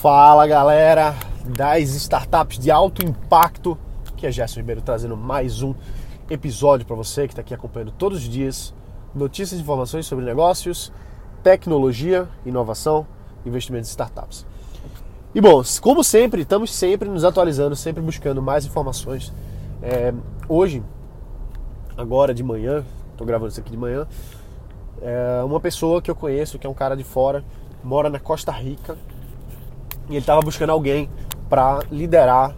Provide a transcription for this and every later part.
Fala galera das startups de alto impacto, que é Gerson Ribeiro trazendo mais um episódio para você que está aqui acompanhando todos os dias notícias e informações sobre negócios, tecnologia, inovação, investimentos em startups. E bom, como sempre, estamos sempre nos atualizando, sempre buscando mais informações. É, hoje, agora de manhã, estou gravando isso aqui de manhã, é uma pessoa que eu conheço, que é um cara de fora, mora na Costa Rica, e ele estava buscando alguém para liderar,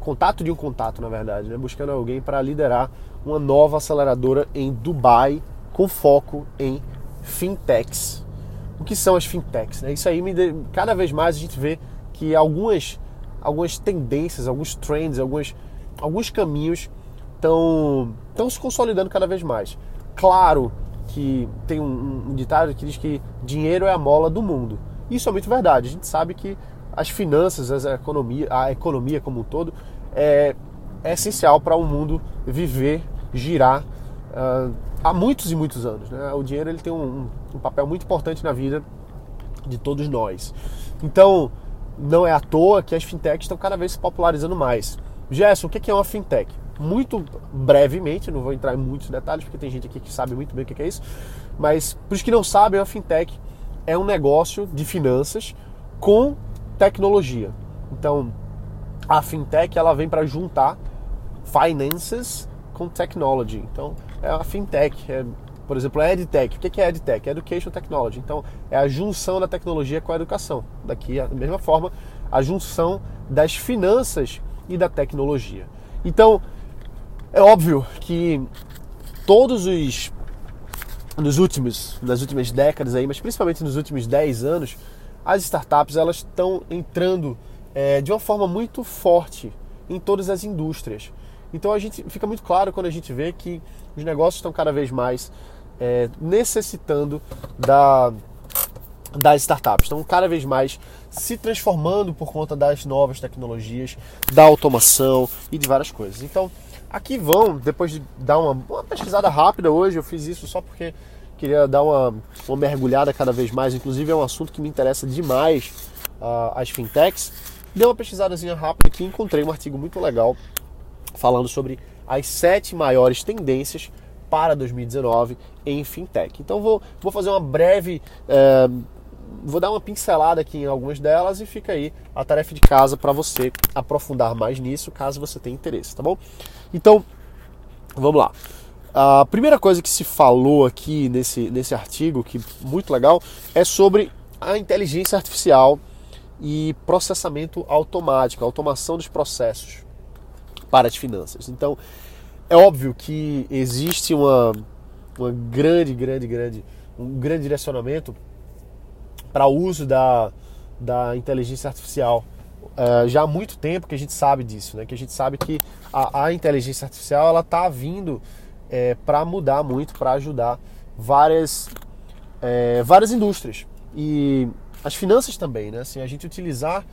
contato de um contato, na verdade, né? buscando alguém para liderar uma nova aceleradora em Dubai com foco em fintechs. O que são as fintechs? Né? Isso aí me cada vez mais a gente vê que algumas, algumas tendências, alguns trends, alguns, alguns caminhos estão se consolidando cada vez mais. Claro que tem um, um ditado que diz que dinheiro é a mola do mundo. Isso é muito verdade. A gente sabe que as finanças, a economia, a economia como um todo é, é essencial para o um mundo viver, girar uh, há muitos e muitos anos. Né? O dinheiro ele tem um, um, papel muito importante na vida de todos nós. Então, não é à toa que as fintechs estão cada vez se popularizando mais. Gerson, o que é uma fintech? Muito brevemente, não vou entrar em muitos detalhes, porque tem gente aqui que sabe muito bem o que é isso, mas para os que não sabem, a fintech é um negócio de finanças com tecnologia. Então, a fintech ela vem para juntar finances com technology. Então, é a fintech, é, por exemplo, a edtech. O que é edtech? Education Technology. Então, é a junção da tecnologia com a educação. Daqui, da mesma forma, a junção das finanças e da tecnologia. Então, é óbvio que todos os nos últimos, nas últimas décadas aí, mas principalmente nos últimos 10 anos, as startups elas estão entrando é, de uma forma muito forte em todas as indústrias. Então a gente fica muito claro quando a gente vê que os negócios estão cada vez mais é, necessitando da, das startups, estão cada vez mais se transformando por conta das novas tecnologias, da automação e de várias coisas. Então aqui vão, depois de dar uma, uma pesquisada rápida hoje, eu fiz isso só porque queria dar uma, uma mergulhada cada vez mais. Inclusive, é um assunto que me interessa demais, uh, as fintechs. Dei uma pesquisadazinha rápida aqui e encontrei um artigo muito legal falando sobre as sete maiores tendências para 2019 em fintech. Então, vou, vou fazer uma breve. Eh, vou dar uma pincelada aqui em algumas delas e fica aí a tarefa de casa para você aprofundar mais nisso, caso você tenha interesse, tá bom? Então, vamos lá. A primeira coisa que se falou aqui nesse, nesse artigo, que muito legal, é sobre a inteligência artificial e processamento automático, automação dos processos para as finanças. Então, é óbvio que existe uma, uma grande, grande, grande, um grande direcionamento para o uso da, da inteligência artificial. Uh, já há muito tempo que a gente sabe disso, né? que a gente sabe que a, a inteligência artificial ela está vindo é, para mudar muito, para ajudar várias, é, várias indústrias. E as finanças também, né? Assim, a gente utilizar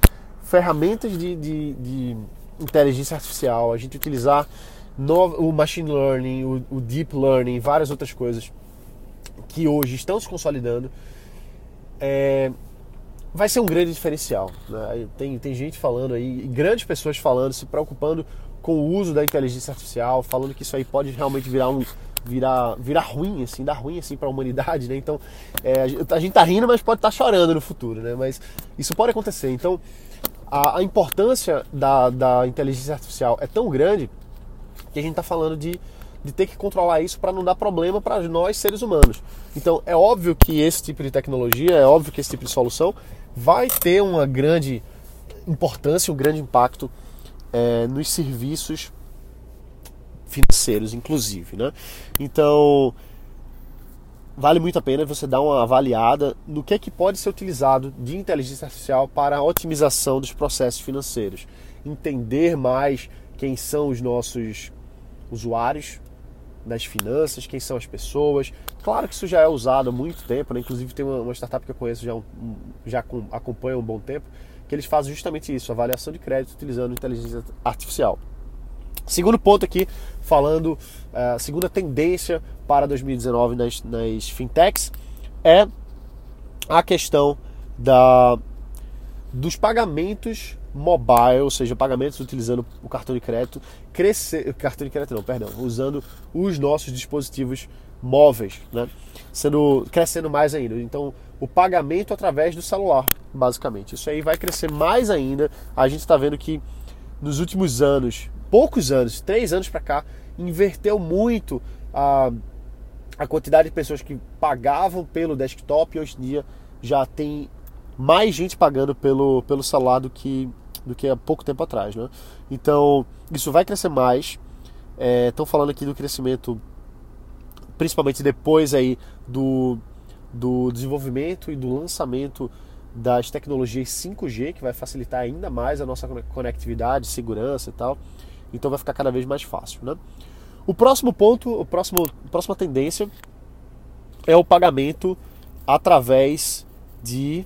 ferramentas de, de, de inteligência artificial, a gente utilizar no, o machine learning, o, o deep learning, várias outras coisas que hoje estão se consolidando, é, vai ser um grande diferencial. Né? Tem, tem gente falando aí, grandes pessoas falando, se preocupando com o uso da inteligência artificial, falando que isso aí pode realmente virar um virar, virar ruim, assim, dar ruim assim para a humanidade, né? Então, é, a gente tá rindo, mas pode estar tá chorando no futuro, né? Mas isso pode acontecer. Então, a, a importância da, da inteligência artificial é tão grande que a gente está falando de, de ter que controlar isso para não dar problema para nós seres humanos. Então, é óbvio que esse tipo de tecnologia, é óbvio que esse tipo de solução vai ter uma grande importância, um grande impacto é, nos serviços financeiros, inclusive, né? Então vale muito a pena você dar uma avaliada no que é que pode ser utilizado de inteligência artificial para a otimização dos processos financeiros, entender mais quem são os nossos usuários das finanças, quem são as pessoas. Claro que isso já é usado há muito tempo, né? inclusive tem uma, startup que eu conheço já, já acompanha um bom tempo, que eles fazem justamente isso, avaliação de crédito utilizando inteligência artificial. Segundo ponto aqui, falando, a uh, segunda tendência para 2019 nas, nas fintechs é a questão da, dos pagamentos mobile, ou seja, pagamentos utilizando o cartão de crédito, crescer, cartão de crédito não, perdão, usando os nossos dispositivos móveis, né? Sendo crescendo mais ainda. Então, o pagamento através do celular, basicamente. Isso aí vai crescer mais ainda. A gente está vendo que nos últimos anos, poucos anos, três anos para cá, inverteu muito a, a quantidade de pessoas que pagavam pelo desktop e hoje em dia já tem mais gente pagando pelo, pelo celular do que, do que há pouco tempo atrás. Né? Então, isso vai crescer mais. Estão é, falando aqui do crescimento, principalmente depois aí do, do desenvolvimento e do lançamento das tecnologias 5G, que vai facilitar ainda mais a nossa conectividade, segurança e tal. Então vai ficar cada vez mais fácil. Né? O próximo ponto, o próximo, a próxima tendência é o pagamento através de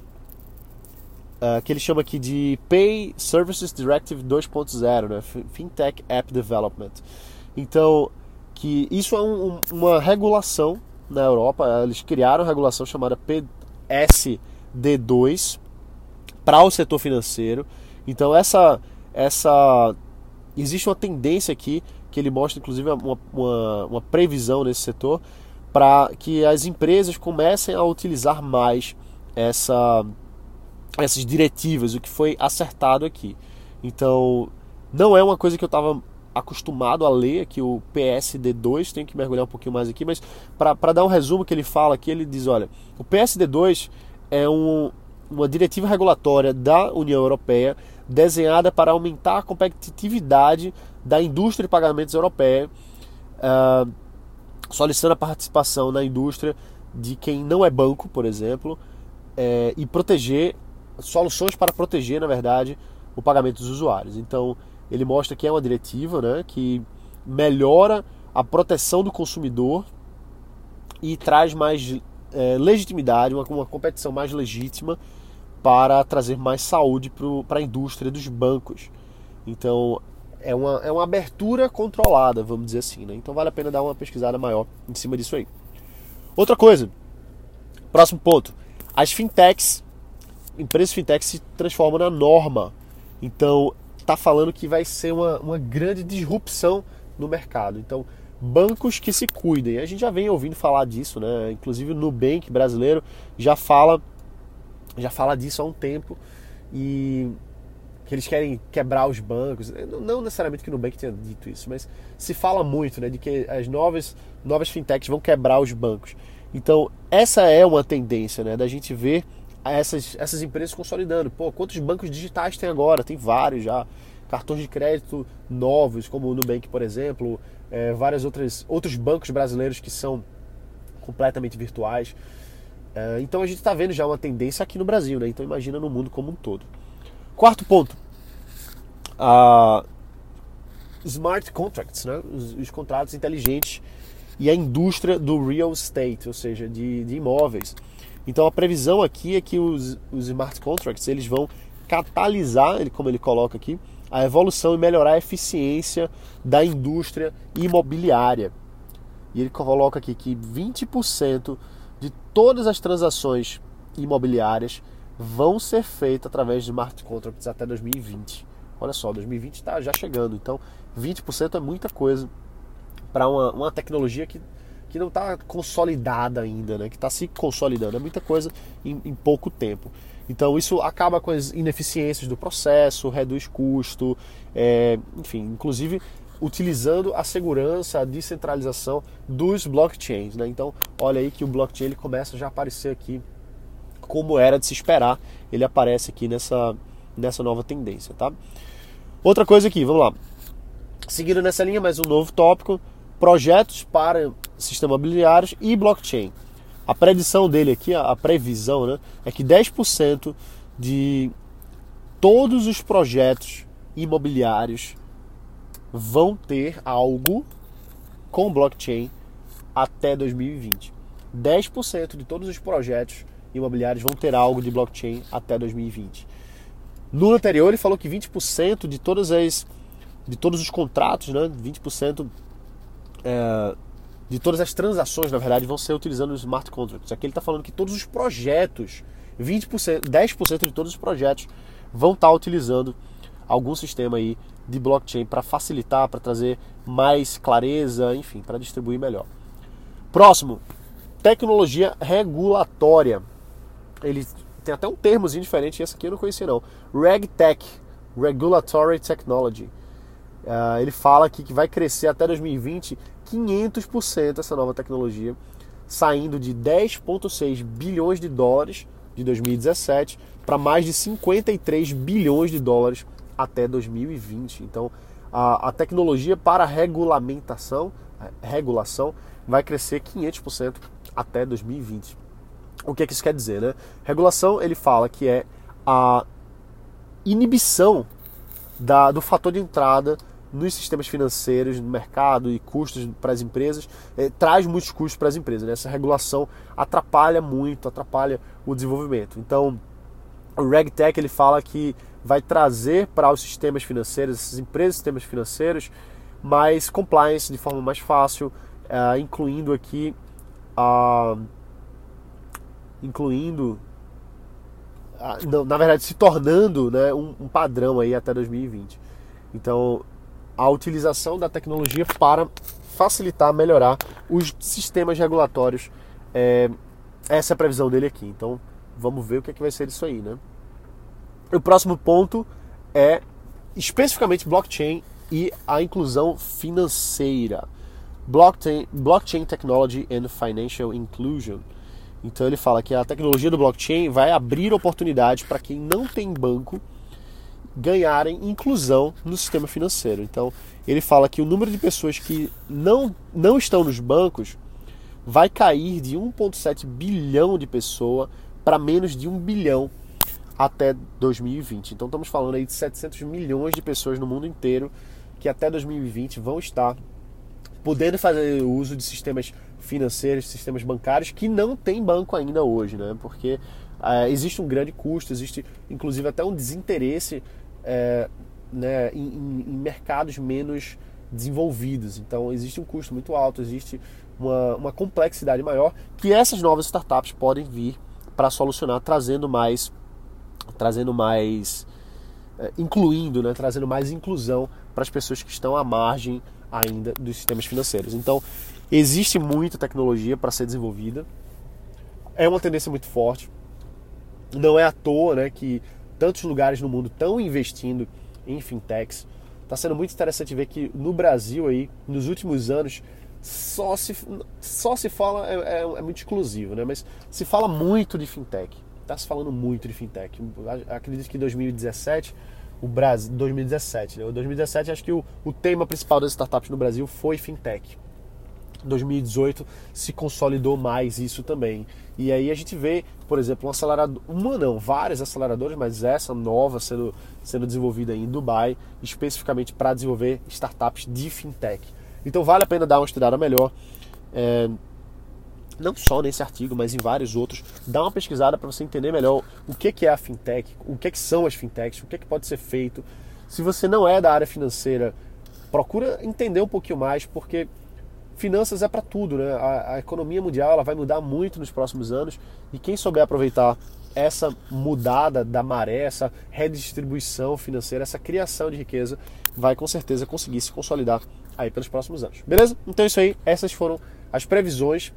uh, que ele chama aqui de Pay Services Directive 2.0, né? Fintech App Development. Então, que isso é um, uma regulação na Europa, eles criaram uma regulação chamada PSD2 para o setor financeiro. Então, essa, essa existe uma tendência aqui que ele mostra, inclusive, uma, uma, uma previsão nesse setor para que as empresas comecem a utilizar mais essa essas diretivas, o que foi acertado aqui. Então, não é uma coisa que eu estava acostumado a ler aqui o PSD2, tenho que mergulhar um pouquinho mais aqui, mas para dar um resumo que ele fala aqui, ele diz, olha, o PSD2 é um, uma diretiva regulatória da União Europeia desenhada para aumentar a competitividade da indústria de pagamentos europeia, uh, solicitando a participação na indústria de quem não é banco, por exemplo, é, e proteger soluções para proteger, na verdade, o pagamento dos usuários. Então, ele mostra que é uma diretiva né, que melhora a proteção do consumidor e traz mais é, legitimidade, uma, uma competição mais legítima para trazer mais saúde para a indústria dos bancos. Então, é uma, é uma abertura controlada, vamos dizer assim. Né? Então, vale a pena dar uma pesquisada maior em cima disso aí. Outra coisa, próximo ponto: as fintechs empresas fintech se transformam na norma. Então, está falando que vai ser uma, uma grande disrupção no mercado. Então, bancos que se cuidem. A gente já vem ouvindo falar disso, né? Inclusive o Nubank brasileiro já fala já fala disso há um tempo e que eles querem quebrar os bancos. Não necessariamente que o Nubank tenha dito isso, mas se fala muito, né, de que as novas novas fintechs vão quebrar os bancos. Então, essa é uma tendência, né, da gente ver essas, essas empresas consolidando. Pô, quantos bancos digitais tem agora? Tem vários já. Cartões de crédito novos, como o Nubank, por exemplo, é, vários outros, bancos brasileiros que são completamente virtuais. É, então a gente está vendo já uma tendência aqui no Brasil, né? Então imagina no mundo como um todo. Quarto ponto. Smart contracts, né? Os, os, contratos inteligentes e a indústria do real estate, ou seja, de, de imóveis. Então a previsão aqui é que os, os smart contracts eles vão catalisar, como ele coloca aqui, a evolução e melhorar a eficiência da indústria imobiliária. E ele coloca aqui que 20% de todas as transações imobiliárias vão ser feitas através de smart contracts até 2020. Olha só, 2020 está já chegando, então 20% é muita coisa para uma, uma tecnologia que que não está consolidada ainda, né? que está se consolidando. É muita coisa em, em, pouco tempo. Então isso acaba com as ineficiências do processo, reduz custo, é, enfim, inclusive utilizando a segurança, a descentralização dos blockchains. Né? Então olha aí que o blockchain ele começa já a aparecer aqui como era de se esperar, ele aparece aqui nessa, nessa nova tendência. Tá? Outra coisa aqui, vamos lá. Seguindo nessa linha, mais um novo tópico, projetos para sistemas imobiliários e blockchain. A predição dele aqui, a previsão, né, é que 10% de todos os projetos imobiliários vão ter algo com blockchain até 2020. 10% de todos os projetos imobiliários vão ter algo de blockchain até 2020. No anterior ele falou que 20% de todas as de todos os contratos, né, 20% é, de todas as transações, na verdade, vão ser utilizando os smart contracts. Aqui ele está falando que todos os projetos, 20%, 10% de todos os projetos vão estar utilizando algum sistema aí de blockchain para facilitar, para trazer mais clareza, enfim, para distribuir melhor. Próximo, tecnologia regulatória. Ele tem até um termozinho diferente, esse aqui eu não conhecia não. RegTech, Regulatory Technology. Uh, ele fala aqui que vai crescer até 2020 500% essa nova tecnologia, saindo de 10,6 bilhões de dólares de 2017 para mais de 53 bilhões de dólares até 2020. Então, a, a tecnologia para regulamentação, regulação, vai crescer 500% até 2020. O que, é que isso quer dizer, né? Regulação, ele fala que é a inibição da, do fator de entrada nos sistemas financeiros, no mercado e custos para as empresas, é, traz muitos custos para as empresas. Né? Essa regulação atrapalha muito, atrapalha o desenvolvimento. Então, o RegTech ele fala que vai trazer para os sistemas financeiros, essas empresas sistemas financeiros, mais compliance de forma mais fácil, uh, incluindo aqui uh, incluindo na verdade se tornando né, um padrão aí até 2020. Então a utilização da tecnologia para facilitar, melhorar os sistemas regulatórios. É, essa é a previsão dele aqui. Então vamos ver o que, é que vai ser isso aí, né? O próximo ponto é especificamente blockchain e a inclusão financeira. Blockchain, blockchain Technology and Financial Inclusion. Então ele fala que a tecnologia do blockchain vai abrir oportunidades para quem não tem banco ganharem inclusão no sistema financeiro. Então ele fala que o número de pessoas que não, não estão nos bancos vai cair de 1,7 bilhão de pessoas para menos de 1 bilhão até 2020. Então estamos falando aí de 700 milhões de pessoas no mundo inteiro que até 2020 vão estar podendo fazer uso de sistemas financeiros, sistemas bancários que não tem banco ainda hoje, né? Porque é, existe um grande custo, existe inclusive até um desinteresse é, né, em, em, mercados menos desenvolvidos. Então existe um custo muito alto, existe uma, uma complexidade maior que essas novas startups podem vir para solucionar, trazendo mais trazendo mais, é, incluindo, né, trazendo mais inclusão para as pessoas que estão à margem ainda dos sistemas financeiros. Então, existe muita tecnologia para ser desenvolvida, é uma tendência muito forte. Não é à toa né, que tantos lugares no mundo estão investindo em fintechs. Está sendo muito interessante ver que no Brasil, aí, nos últimos anos, só se, só se fala, é, é, é muito exclusivo, né? mas se fala muito de fintech está se falando muito de fintech. Acredito que em 2017, o Brasil, 2017, né? 2017 acho que o, o tema principal das startups no Brasil foi fintech. 2018 se consolidou mais isso também. E aí a gente vê, por exemplo, um acelerador, uma não, várias aceleradoras, mas essa nova sendo, sendo desenvolvida em Dubai, especificamente para desenvolver startups de fintech. Então vale a pena dar uma estudada melhor. É, não só nesse artigo, mas em vários outros. Dá uma pesquisada para você entender melhor o que é a fintech, o que são as fintechs, o que pode ser feito. Se você não é da área financeira, procura entender um pouquinho mais, porque finanças é para tudo, né? A, a, economia mundial ela vai mudar muito nos próximos anos e quem souber aproveitar essa mudada da maré, essa redistribuição financeira, essa criação de riqueza, vai com certeza conseguir se consolidar aí pelos próximos anos. Beleza? Então é isso aí, essas foram as previsões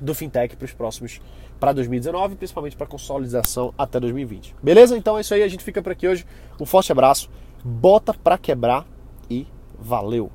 do fintech para os próximos para 2019, principalmente para consolidação até 2020. Beleza? Então é isso aí, a gente fica por aqui hoje. Um forte abraço, bota para quebrar e valeu.